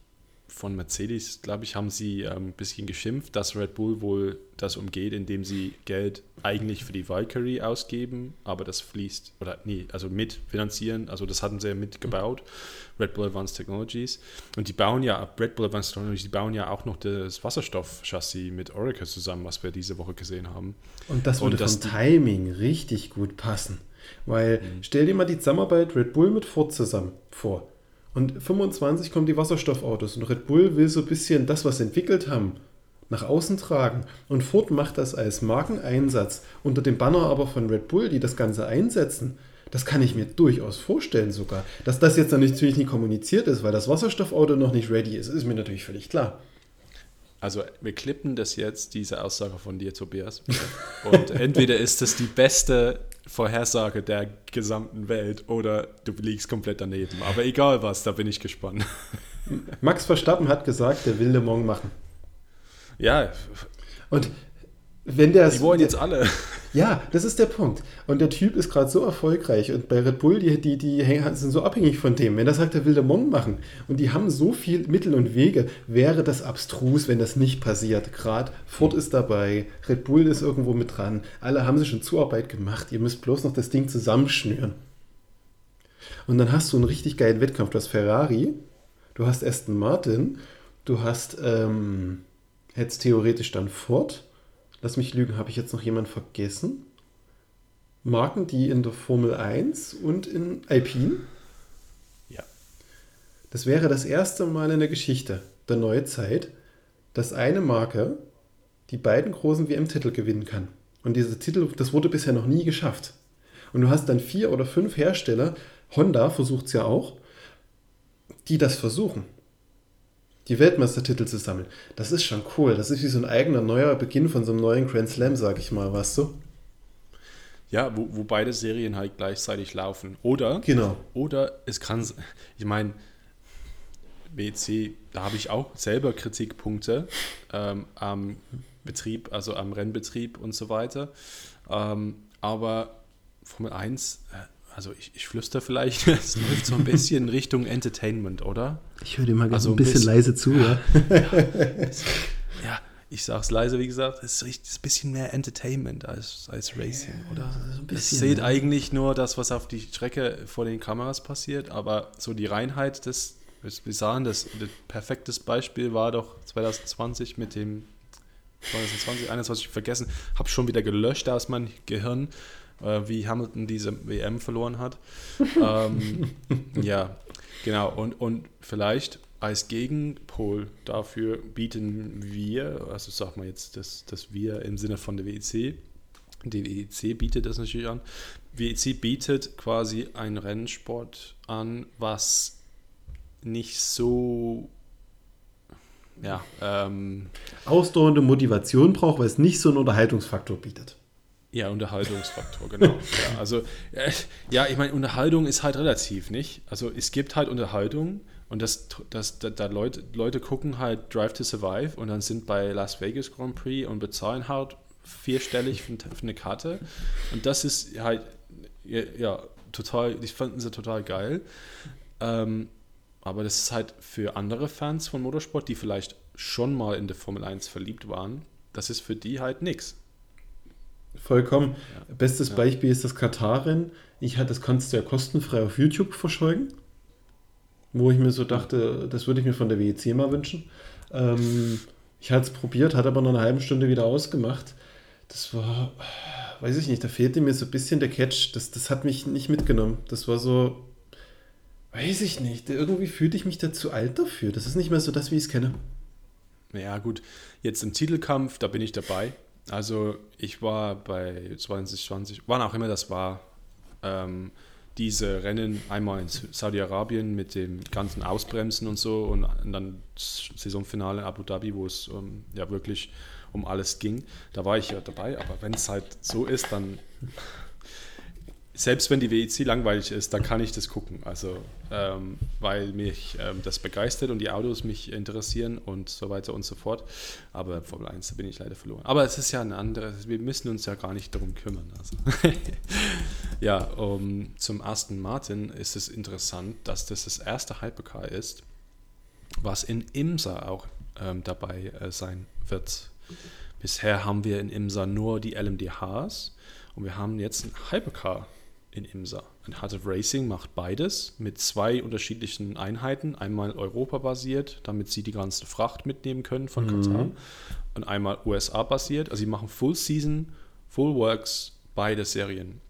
von Mercedes, glaube ich, haben sie ähm, ein bisschen geschimpft, dass Red Bull wohl das umgeht, indem sie Geld eigentlich für die Valkyrie ausgeben, aber das fließt, oder nee, also mitfinanzieren, also das hatten sie ja mitgebaut, Red Bull Advanced Technologies. Und die bauen ja, Red Bull Advanced Technologies, die bauen ja auch noch das Wasserstoffchassis mit Oracle zusammen, was wir diese Woche gesehen haben. Und das würde Und vom Timing richtig gut passen. Weil mhm. stell dir mal die Zusammenarbeit Red Bull mit Ford zusammen vor. Und 25 kommen die Wasserstoffautos und Red Bull will so ein bisschen das, was sie entwickelt haben, nach außen tragen. Und Ford macht das als Markeneinsatz unter dem Banner aber von Red Bull, die das Ganze einsetzen. Das kann ich mir durchaus vorstellen sogar. Dass das jetzt natürlich nicht kommuniziert ist, weil das Wasserstoffauto noch nicht ready ist, ist mir natürlich völlig klar. Also wir klippen das jetzt, diese Aussage von dir, Tobias. Und entweder ist das die beste Vorhersage der gesamten Welt oder du liegst komplett daneben. Aber egal was, da bin ich gespannt. Max Verstappen hat gesagt, der will Le Mans machen. Ja. Und wenn der die wollen jetzt alle. Ja, das ist der Punkt. Und der Typ ist gerade so erfolgreich und bei Red Bull, die, die, die sind so abhängig von dem. Wenn er sagt, er will Le Mans machen und die haben so viel Mittel und Wege, wäre das abstrus, wenn das nicht passiert. Gerade Ford ist dabei, Red Bull ist irgendwo mit dran. Alle haben sich schon Zuarbeit gemacht. Ihr müsst bloß noch das Ding zusammenschnüren. Und dann hast du einen richtig geilen Wettkampf. Du hast Ferrari, du hast Aston Martin, du hast ähm, jetzt theoretisch dann Ford lass mich lügen, habe ich jetzt noch jemanden vergessen? Marken, die in der Formel 1 und in Alpine? Ja. Das wäre das erste Mal in der Geschichte der Neuzeit, dass eine Marke die beiden großen WM-Titel gewinnen kann. Und diese Titel, das wurde bisher noch nie geschafft. Und du hast dann vier oder fünf Hersteller, Honda versucht es ja auch, die das versuchen die Weltmeistertitel zu sammeln. Das ist schon cool. Das ist wie so ein eigener neuer Beginn von so einem neuen Grand Slam, sag ich mal, weißt du? Ja, wo, wo beide Serien halt gleichzeitig laufen. Oder, genau. oder es kann, ich meine, WC, da habe ich auch selber Kritikpunkte ähm, am Betrieb, also am Rennbetrieb und so weiter. Ähm, aber Formel 1, äh, also ich, ich flüster vielleicht, es läuft so ein bisschen in Richtung Entertainment, oder? Ich höre dir mal also ein bisschen, bisschen leise zu, ja. ja, ich sag's leise, wie gesagt, es ist ein bisschen mehr Entertainment als, als Racing, oder? So bisschen, es seht ja. eigentlich nur das, was auf die Strecke vor den Kameras passiert, aber so die Reinheit des, wir sahen, das, das perfektes Beispiel war doch 2020 mit dem 2020, 21 vergessen, habe schon wieder gelöscht aus meinem Gehirn äh, wie Hamilton diese WM verloren hat. ähm, ja, genau. Und, und vielleicht als Gegenpol dafür bieten wir, also sag mal jetzt das, das wir im Sinne von der WEC, die WEC bietet das natürlich an. WEC bietet quasi einen Rennsport an, was nicht so ja, ähm, ausdauernde Motivation braucht, weil es nicht so einen Unterhaltungsfaktor bietet. Ja, Unterhaltungsfaktor, genau. ja, also, äh, ja, ich meine, Unterhaltung ist halt relativ, nicht? Also es gibt halt Unterhaltung und das, das, da, da Leute, Leute gucken halt Drive to Survive und dann sind bei Las Vegas Grand Prix und bezahlen halt vierstellig für, für eine Karte. Und das ist halt, ja, ja total, ich fanden sie total geil. Ähm, aber das ist halt für andere Fans von Motorsport, die vielleicht schon mal in der Formel 1 verliebt waren, das ist für die halt nichts. Vollkommen. Ja. Bestes ja. Beispiel ist das Katarin. Ich hatte, das kannst du ja kostenfrei auf YouTube verscheugen. Wo ich mir so dachte, das würde ich mir von der WEC mal wünschen. Ähm, ich hatte es probiert, hat aber nach einer halben Stunde wieder ausgemacht. Das war, weiß ich nicht, da fehlte mir so ein bisschen der Catch. Das, das hat mich nicht mitgenommen. Das war so, weiß ich nicht. Irgendwie fühlte ich mich da zu alt dafür. Das ist nicht mehr so das, wie ich es kenne. Ja, gut. Jetzt im Titelkampf, da bin ich dabei. Also ich war bei 2020, wann auch immer das war, ähm, diese Rennen einmal in Saudi-Arabien mit dem ganzen Ausbremsen und so und, dann Saisonfinale Abu Dhabi, wo es ähm, ja wirklich um alles ging. Da war ich ja dabei, aber wenn es halt so ist, dann selbst wenn die WEC langweilig ist, dann kann ich das gucken. Also, ähm, weil mich ähm, das begeistert und die Autos mich interessieren und so weiter und so fort. Aber Formel 1, da bin ich leider verloren. Aber es ist ja ein anderes, wir müssen uns ja gar nicht darum kümmern. Also. ja, um, zum ersten Martin ist es interessant, dass das das erste Hypercar ist, was in IMSA auch ähm, dabei äh, sein wird. Bisher haben wir in IMSA nur die LMDHs und wir haben jetzt ein Hypercar in IMSA. Ein Heart of Racing macht beides mit zwei unterschiedlichen Einheiten. Einmal Europa-basiert, damit sie die ganze Fracht mitnehmen können von mhm. Katar. Und einmal USA-basiert. Also sie machen Full Season, Full Works, beide Serien.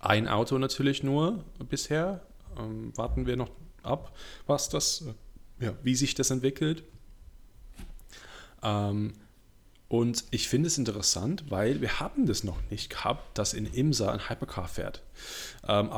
Ein Auto natürlich nur bisher. Ähm, warten wir noch ab, was das, ja, wie sich das entwickelt. Ähm, und ich finde es interessant, weil wir haben das noch nicht gehabt, dass in Imsa ein Hypercar fährt. Ähm,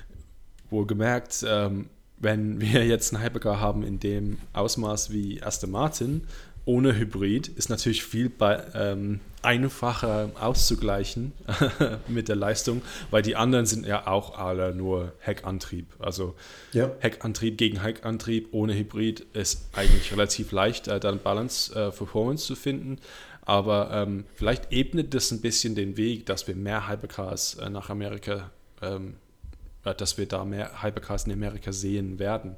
wohlgemerkt, ähm, wenn wir jetzt einen Hypercar haben in dem Ausmaß wie Aston Martin, ohne Hybrid ist natürlich viel bei, ähm, einfacher auszugleichen mit der Leistung, weil die anderen sind ja auch alle nur Heckantrieb. Also ja. Heckantrieb gegen Heckantrieb ohne Hybrid ist eigentlich relativ leicht, äh, dann Balance äh, Performance zu finden. Aber ähm, vielleicht ebnet das ein bisschen den Weg, dass wir mehr Hypercars äh, nach Amerika ähm, äh, dass wir da mehr Hypercars in Amerika sehen werden.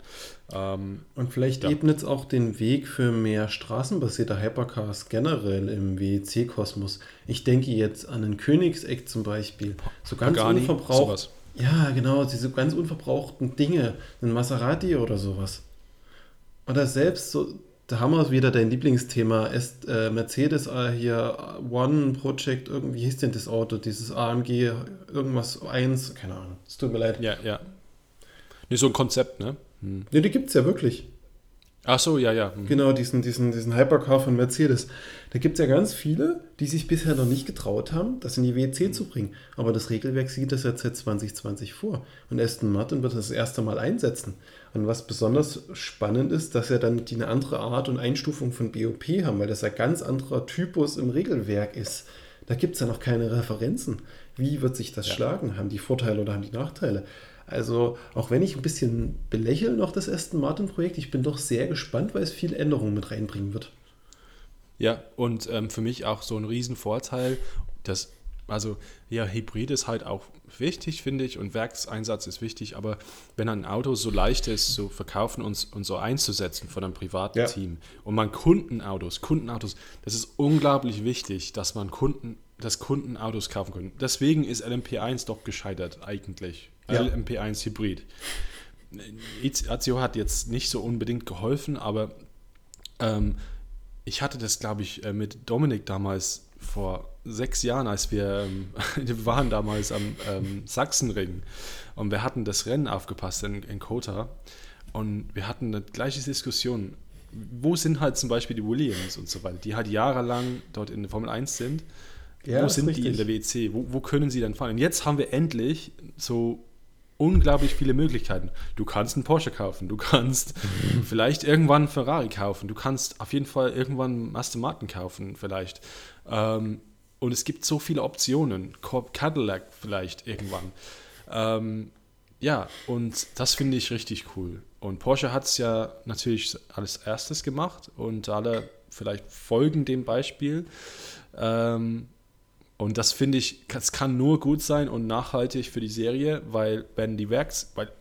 Ähm, und vielleicht ja. ebnet es auch den Weg für mehr straßenbasierte Hypercars generell im WEC-Kosmos. Ich denke jetzt an den Königseck zum Beispiel. So ganz Pagani, unverbraucht. Sowas. Ja, genau, diese ganz unverbrauchten Dinge, ein Maserati oder sowas. Oder selbst so da haben wir wieder dein Lieblingsthema. Ist, äh, Mercedes äh, hier One Project, irgendwie hieß denn das Auto, dieses AMG, irgendwas 1, keine Ahnung. Es tut mir leid. Ja, ja. Nicht so ein Konzept, ne? Hm. Ne, die gibt es ja wirklich. Ach so, ja, ja. Mhm. Genau, diesen, diesen, diesen Hypercar von Mercedes. Da gibt es ja ganz viele, die sich bisher noch nicht getraut haben, das in die WC mhm. zu bringen. Aber das Regelwerk sieht das jetzt seit 2020 vor. Und Aston Martin wird das, das erste Mal einsetzen. Und was besonders spannend ist, dass ja dann die eine andere Art und Einstufung von BOP haben, weil das ja ganz anderer Typus im Regelwerk ist. Da gibt es ja noch keine Referenzen. Wie wird sich das ja. schlagen? Haben die Vorteile oder haben die Nachteile? Also, auch wenn ich ein bisschen belächle noch das Aston Martin-Projekt, ich bin doch sehr gespannt, weil es viel Änderungen mit reinbringen wird. Ja, und ähm, für mich auch so ein Riesenvorteil, dass, also, ja, Hybrid ist halt auch wichtig, finde ich, und Werkseinsatz ist wichtig, aber wenn ein Auto so leicht ist, zu verkaufen und, und so einzusetzen von einem privaten ja. Team und man Kundenautos, Kundenautos, das ist unglaublich wichtig, dass man Kunden, dass Kunden Autos kaufen können. Deswegen ist LMP1 doch gescheitert eigentlich ja. LMP1 Hybrid. Azio hat jetzt nicht so unbedingt geholfen, aber ähm, ich hatte das, glaube ich, äh, mit Dominik damals vor sechs Jahren, als wir, ähm, wir waren damals am ähm, Sachsenring und wir hatten das Rennen aufgepasst in, in Kota und wir hatten eine gleiche Diskussion. Wo sind halt zum Beispiel die Williams und so weiter, die halt jahrelang dort in der Formel 1 sind? Ja, wo sind richtig. die in der WEC? Wo, wo können sie dann fahren? Und jetzt haben wir endlich so unglaublich viele Möglichkeiten. Du kannst einen Porsche kaufen, du kannst vielleicht irgendwann einen Ferrari kaufen, du kannst auf jeden Fall irgendwann einen Aston Martin kaufen, vielleicht. Ähm, und es gibt so viele Optionen. Cadillac vielleicht irgendwann. Ähm, ja, und das finde ich richtig cool. Und Porsche hat es ja natürlich als erstes gemacht und alle vielleicht folgen dem Beispiel. Ähm, und das finde ich, das kann nur gut sein und nachhaltig für die Serie, weil wenn die Werks, weil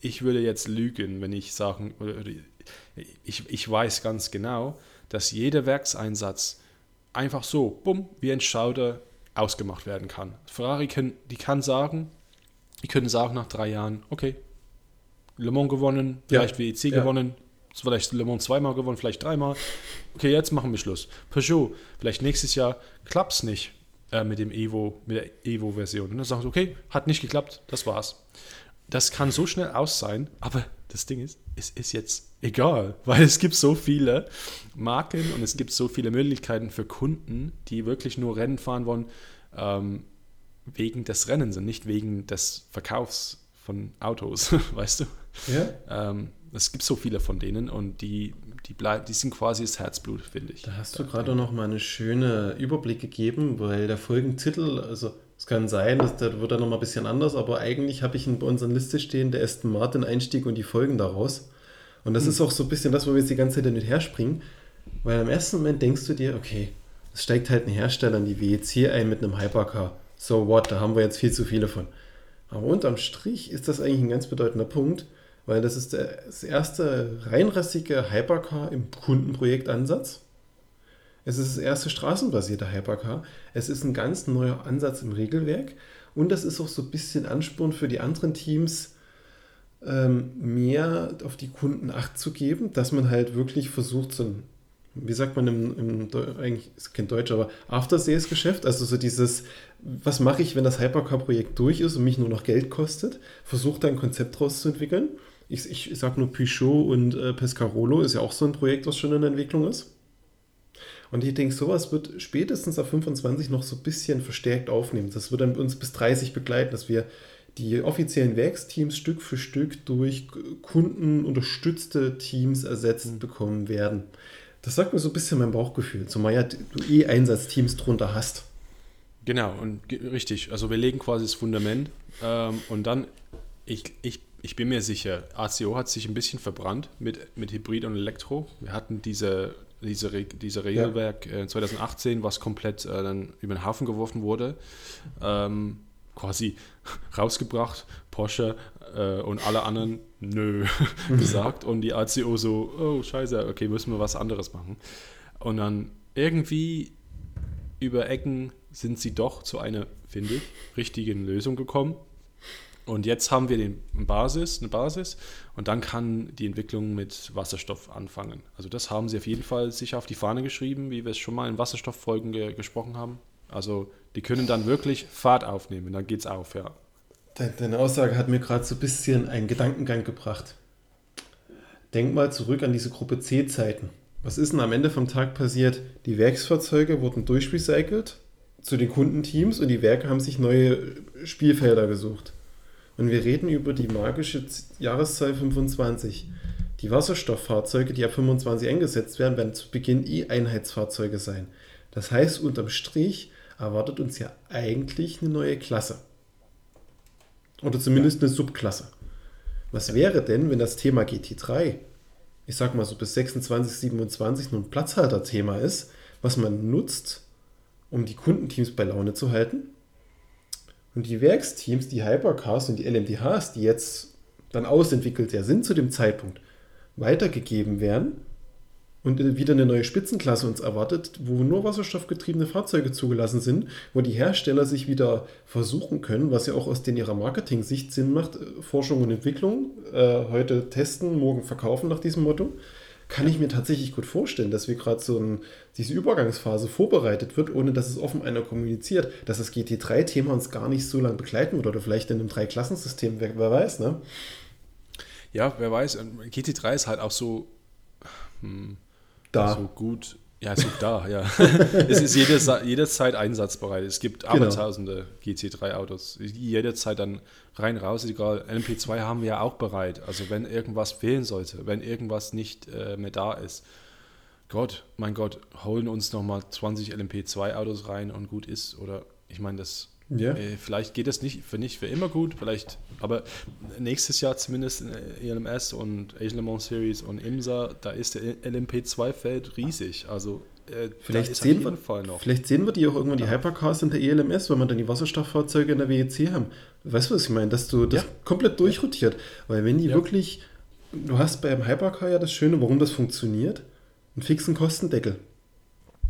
ich würde jetzt lügen, wenn ich sagen, ich, ich weiß ganz genau, dass jeder Werkseinsatz einfach so, bumm, wie ein Schauder ausgemacht werden kann. Ferrari kann, die kann sagen, die können sagen nach drei Jahren, okay, Le Mans gewonnen, Ja. vielleicht WEC Ja. gewonnen, vielleicht Le Mans zweimal gewonnen, vielleicht dreimal. Okay, jetzt machen wir Schluss. Peugeot, vielleicht nächstes Jahr klappt es nicht äh, mit dem Evo, mit der Evo-Version. Und dann sagen sie, okay, hat nicht geklappt, das war's. Das kann so schnell aus sein, aber das Ding ist, es ist jetzt egal, weil es gibt so viele Marken und es gibt so viele Möglichkeiten für Kunden, die wirklich nur Rennen fahren wollen, ähm, wegen des Rennens und nicht wegen des Verkaufs von Autos, weißt du? Ja, Ähm, es gibt so viele von denen und die, die, bleib, die sind quasi das Herzblut, finde ich. da hast du gerade noch mal einen schönen Überblick gegeben, weil der Folgentitel, also es kann sein, dass der wird dann noch mal ein bisschen anders, aber eigentlich habe ich in bei unserer Liste stehen, der Aston Martin Einstieg und die Folgen daraus. Und das ist auch so ein bisschen das, wo wir jetzt die ganze Zeit hin und her springen, weil im ersten Moment denkst du dir, okay, es steigt halt ein Hersteller in die WEC ein mit einem Hypercar. So what, da haben wir jetzt viel zu viele von. Aber unterm Strich ist das eigentlich ein ganz bedeutender Punkt, weil das ist der, das erste reinrassige Hypercar im Kundenprojektansatz. Es ist das erste straßenbasierte Hypercar. Es ist ein ganz neuer Ansatz im Regelwerk und das ist auch so ein bisschen Ansporn für die anderen Teams, ähm, mehr auf die Kunden Acht zu geben, dass man halt wirklich versucht, so ein, wie sagt man im, im eigentlich ist kein Deutsch, aber After-Sales-Geschäft, also so dieses, was mache ich, wenn das Hypercar-Projekt durch ist und mich nur noch Geld kostet, versucht da ein Konzept draus zu entwickeln. Ich, ich, sage nur Peugeot und äh, Pescarolo ist ja auch so ein Projekt, was schon in Entwicklung ist. Und ich denke, sowas wird spätestens ab 25 noch so ein bisschen verstärkt aufnehmen. Das wird dann uns bis 30 begleiten, dass wir die offiziellen Werksteams Stück für Stück durch kundenunterstützte Teams ersetzt bekommen werden. Das sagt mir so ein bisschen mein Bauchgefühl, zumal ja du eh Einsatzteams drunter hast. Genau, und richtig. Also wir legen quasi das Fundament ähm, und dann, ich, ich, ich bin mir sicher, ACO hat sich ein bisschen verbrannt mit, mit Hybrid und Elektro. Wir hatten diese, diese, Re- diese Regelwerk äh, 2018, was komplett äh, dann über den Haufen geworfen wurde. Ähm, quasi rausgebracht, Porsche äh, und alle anderen nö gesagt und die ACO so, oh scheiße, okay, müssen wir was anderes machen. Und dann irgendwie über Ecken sind sie doch zu einer, finde ich, richtigen Lösung gekommen. Und jetzt haben wir den Basis, eine Basis und dann kann die Entwicklung mit Wasserstoff anfangen. Also das haben sie auf jeden Fall sich auf die Fahne geschrieben, wie wir es schon mal in Wasserstofffolgen ge gesprochen haben. Also die können dann wirklich Fahrt aufnehmen, dann geht's auf, ja. De- Deine Aussage hat mir gerade so ein bisschen einen Gedankengang gebracht. Denk mal zurück an diese Gruppe C-Zeiten. Was ist denn am Ende vom Tag passiert? Die Werksfahrzeuge wurden durchrecycelt zu den Kundenteams und die Werke haben sich neue Spielfelder gesucht. Und wir reden über die magische Jahreszahl 25. Die Wasserstofffahrzeuge, die ab 25 eingesetzt werden, werden zu Beginn E-Einheitsfahrzeuge sein. Das heißt, unterm Strich erwartet uns ja eigentlich eine neue Klasse. Oder zumindest eine Subklasse. Was wäre denn, wenn das Thema GT3, ich sag mal so bis 26, 27 nur ein Platzhalter-Thema ist, was man nutzt, um die Kundenteams bei Laune zu halten? Und die Werksteams, die Hypercars und die LMDHs, die jetzt dann ausentwickelt ja sind zu dem Zeitpunkt, weitergegeben werden und wieder eine neue Spitzenklasse uns erwartet, wo nur wasserstoffgetriebene Fahrzeuge zugelassen sind, wo die Hersteller sich wieder versuchen können, was ja auch aus den ihrer Marketing-Sicht Sinn macht, äh, Forschung und Entwicklung, äh, heute testen, morgen verkaufen nach diesem Motto, kann ich mir tatsächlich gut vorstellen, dass wir gerade so ein, diese Übergangsphase vorbereitet wird, ohne dass es offen einer kommuniziert, dass das GT3-Thema uns gar nicht so lange begleiten wird oder vielleicht in einem Dreiklassensystem, wer, wer weiß, ne? Ja, wer weiß. GT3 ist halt auch so, hm, Da. so gut. Ja, ist auch da, ja. es ist jede, jederzeit einsatzbereit. Es gibt Genau. abertausende GT3-Autos, die jederzeit dann rein, raus, egal. LMP2 haben wir ja auch bereit. Also wenn irgendwas fehlen sollte, wenn irgendwas nicht äh, mehr da ist, Gott, mein Gott, holen uns nochmal 20 LMP2-Autos rein und gut ist. Oder ich meine, das Ja. äh, vielleicht geht das nicht für nicht für immer gut, vielleicht, aber nächstes Jahr zumindest in äh, ELMS und Asian Le Mans Series und IMSA, da ist der LMP2-Feld riesig. Also äh, Vielleicht sehen, wir, jeden Fall noch. vielleicht sehen wir die auch irgendwann, die Hypercars in der ELMS, wenn wir dann die Wasserstofffahrzeuge in der WEC haben. Weißt du, was ich meine? Dass du das Ja. komplett durchrotiert. Weil wenn die Ja. wirklich, du hast beim Hypercar ja das Schöne, warum das funktioniert, einen fixen Kostendeckel.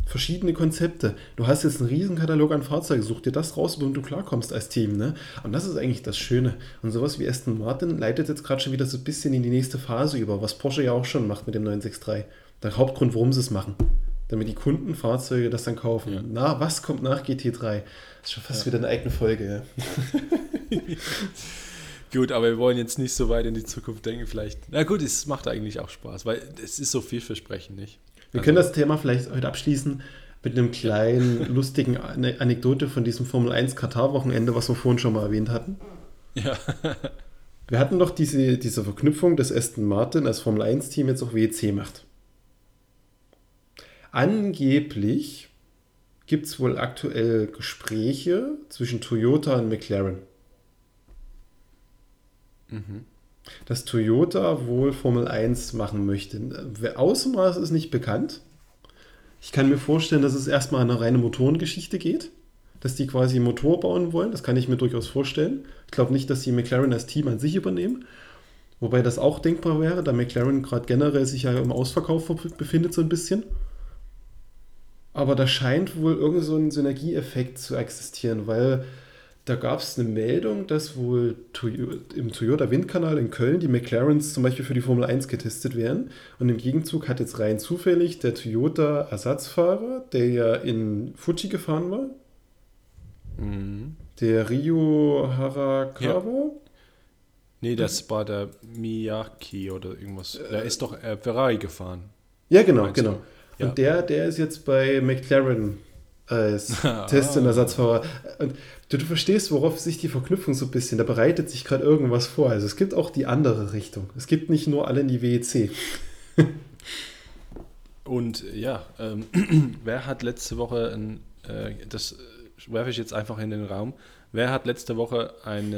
Verschiedene Konzepte. Du hast jetzt einen riesen Katalog an Fahrzeugen, such dir das raus, womit du klarkommst als Team. Ne? Und das ist eigentlich das Schöne. Und sowas wie Aston Martin leitet jetzt gerade schon wieder so ein bisschen in die nächste Phase über, was Porsche ja auch schon macht mit dem 963. Der Hauptgrund, warum sie es machen. Damit die Kunden Fahrzeuge das dann kaufen. Ja. Na, was kommt nach GT3? Das ist schon fast wieder eine eigene Folge. Ja. Gut, aber wir wollen jetzt nicht so weit in die Zukunft denken, vielleicht. Na gut, es macht eigentlich auch Spaß, weil es ist so vielversprechend, nicht? Wir können das Thema vielleicht heute abschließen mit einem kleinen, lustigen Ane- Anekdote von diesem Formel 1 Katar-Wochenende, was wir vorhin schon mal erwähnt hatten. Ja. Wir hatten doch diese, diese Verknüpfung, dass Aston Martin als Formel 1-Team jetzt auch WEC macht. Angeblich gibt es wohl aktuell Gespräche zwischen Toyota und McLaren. Mhm. Dass Toyota wohl Formel 1 machen möchte. Ausmaß ist nicht bekannt. Ich kann mir vorstellen, dass es erstmal eine reine Motorengeschichte geht. Dass die quasi Motor bauen wollen. Das kann ich mir durchaus vorstellen. Ich glaube nicht, dass sie McLaren als Team an sich übernehmen. Wobei das auch denkbar wäre, da McLaren gerade generell sich ja im Ausverkauf befindet so ein bisschen. Aber da scheint wohl irgend so ein Synergieeffekt zu existieren, weil da gab es eine Meldung, dass wohl im Toyota Windkanal in Köln die McLarens zum Beispiel für die Formel 1 getestet werden. Und im Gegenzug hat jetzt rein zufällig der Toyota Ersatzfahrer, der ja in Fuji gefahren war, Mhm. der Rio Harakawa, Nee, das war der Miyaki oder irgendwas. Der ist doch äh, Ferrari gefahren. Ja, genau, genau. Ja. Und der, der ist jetzt bei McLaren als. Test- und Ersatzfahrer. Und du, du verstehst, worauf sich die Verknüpfung so ein bisschen, da bereitet sich gerade irgendwas vor. Also es gibt auch die andere Richtung. Es gibt nicht nur alle in die WEC. Und ja, ähm, wer hat letzte Woche, ein, äh, das äh, werfe ich jetzt einfach in den Raum, wer hat letzte Woche ein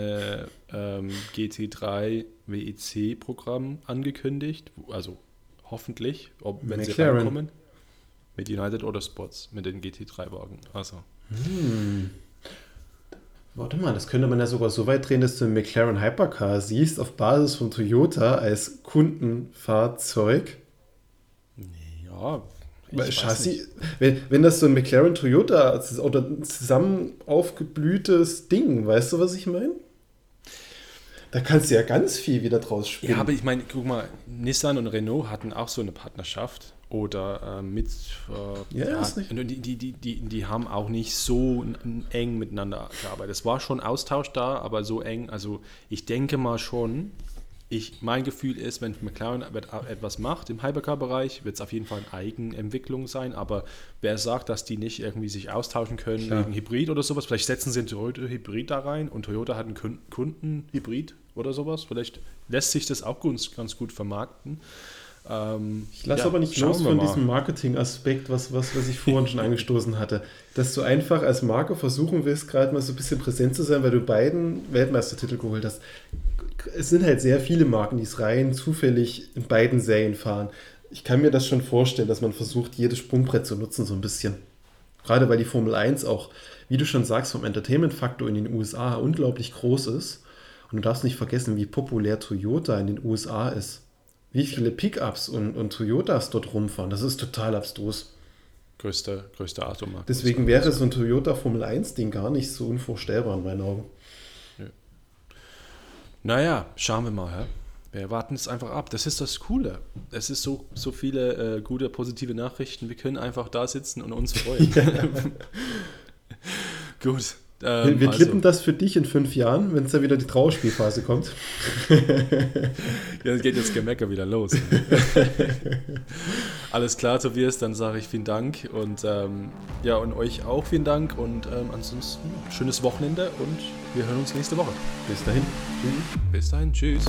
ähm, GT3 WEC-Programm angekündigt? Also hoffentlich, ob, wenn sie McLaren. reinkommen. Mit United Autosports, mit den GT3-Wagen. Also, Warte mal, das könnte man ja sogar so weit drehen, dass du einen McLaren Hypercar siehst, auf Basis von Toyota als Kundenfahrzeug. ja. ich Weil weiß Chassis, nicht. wenn, wenn das so ein McLaren Toyota oder ein zusammen aufgeblühtes Ding, weißt du, was ich meine? Da kannst du ja ganz viel wieder draus spielen. Ja, aber ich meine, guck mal, Nissan und Renault hatten auch so eine Partnerschaft oder äh, mit. Äh, Ja, ist nicht- die, die, die, die, die haben auch nicht so eng miteinander gearbeitet. Es war schon Austausch da, aber so eng. Also ich denke mal schon, ich, mein Gefühl ist, wenn McLaren etwas macht im Hypercar-Bereich, wird es auf jeden Fall eine Eigenentwicklung sein. Aber wer sagt, dass die nicht irgendwie sich austauschen können Klar. wegen Hybrid oder sowas? Vielleicht setzen sie einen Toyota-Hybrid da rein und Toyota hat einen Kun- Kunden-Hybrid oder sowas. Vielleicht lässt sich das auch ganz, ganz gut vermarkten. Ähm, Ich lasse ja, aber nicht los von mal. diesem Marketing-Aspekt, was, was, was ich vorhin schon angestoßen hatte. Dass du einfach als Marke versuchen willst, gerade mal so ein bisschen präsent zu sein, weil du beiden Weltmeistertitel geholt hast. Es sind halt sehr viele Marken, die es rein zufällig in beiden Serien fahren. Ich kann mir das schon vorstellen, dass man versucht, jedes Sprungbrett zu nutzen, so ein bisschen. Gerade weil die Formel 1 auch, wie du schon sagst, vom Entertainment-Faktor in den USA unglaublich groß ist. Und du darfst nicht vergessen, wie populär Toyota in den USA ist. Wie viele Pickups und, und Toyotas dort rumfahren, das ist total abstrus. größter, größter Automarkt. Deswegen wäre so ein Toyota Formel 1-Ding gar nicht so unvorstellbar in meinen Augen. Naja, schauen wir mal. Hä? Wir warten es einfach ab. Das ist das Coole. Es ist so, so viele äh, gute, positive Nachrichten. Wir können einfach da sitzen und uns freuen. Gut. Ähm, wir, also. klippen das für dich in fünf Jahren, wenn es da wieder die Trauerspielphase kommt. ja, geht jetzt Gemecker wieder los. Alles klar, Tobias, dann sage ich vielen Dank und ähm, ja, und euch auch vielen Dank und ähm, ansonsten schönes Wochenende und wir hören uns nächste Woche. Bis dahin. Tschüss. Bis dahin. Tschüss.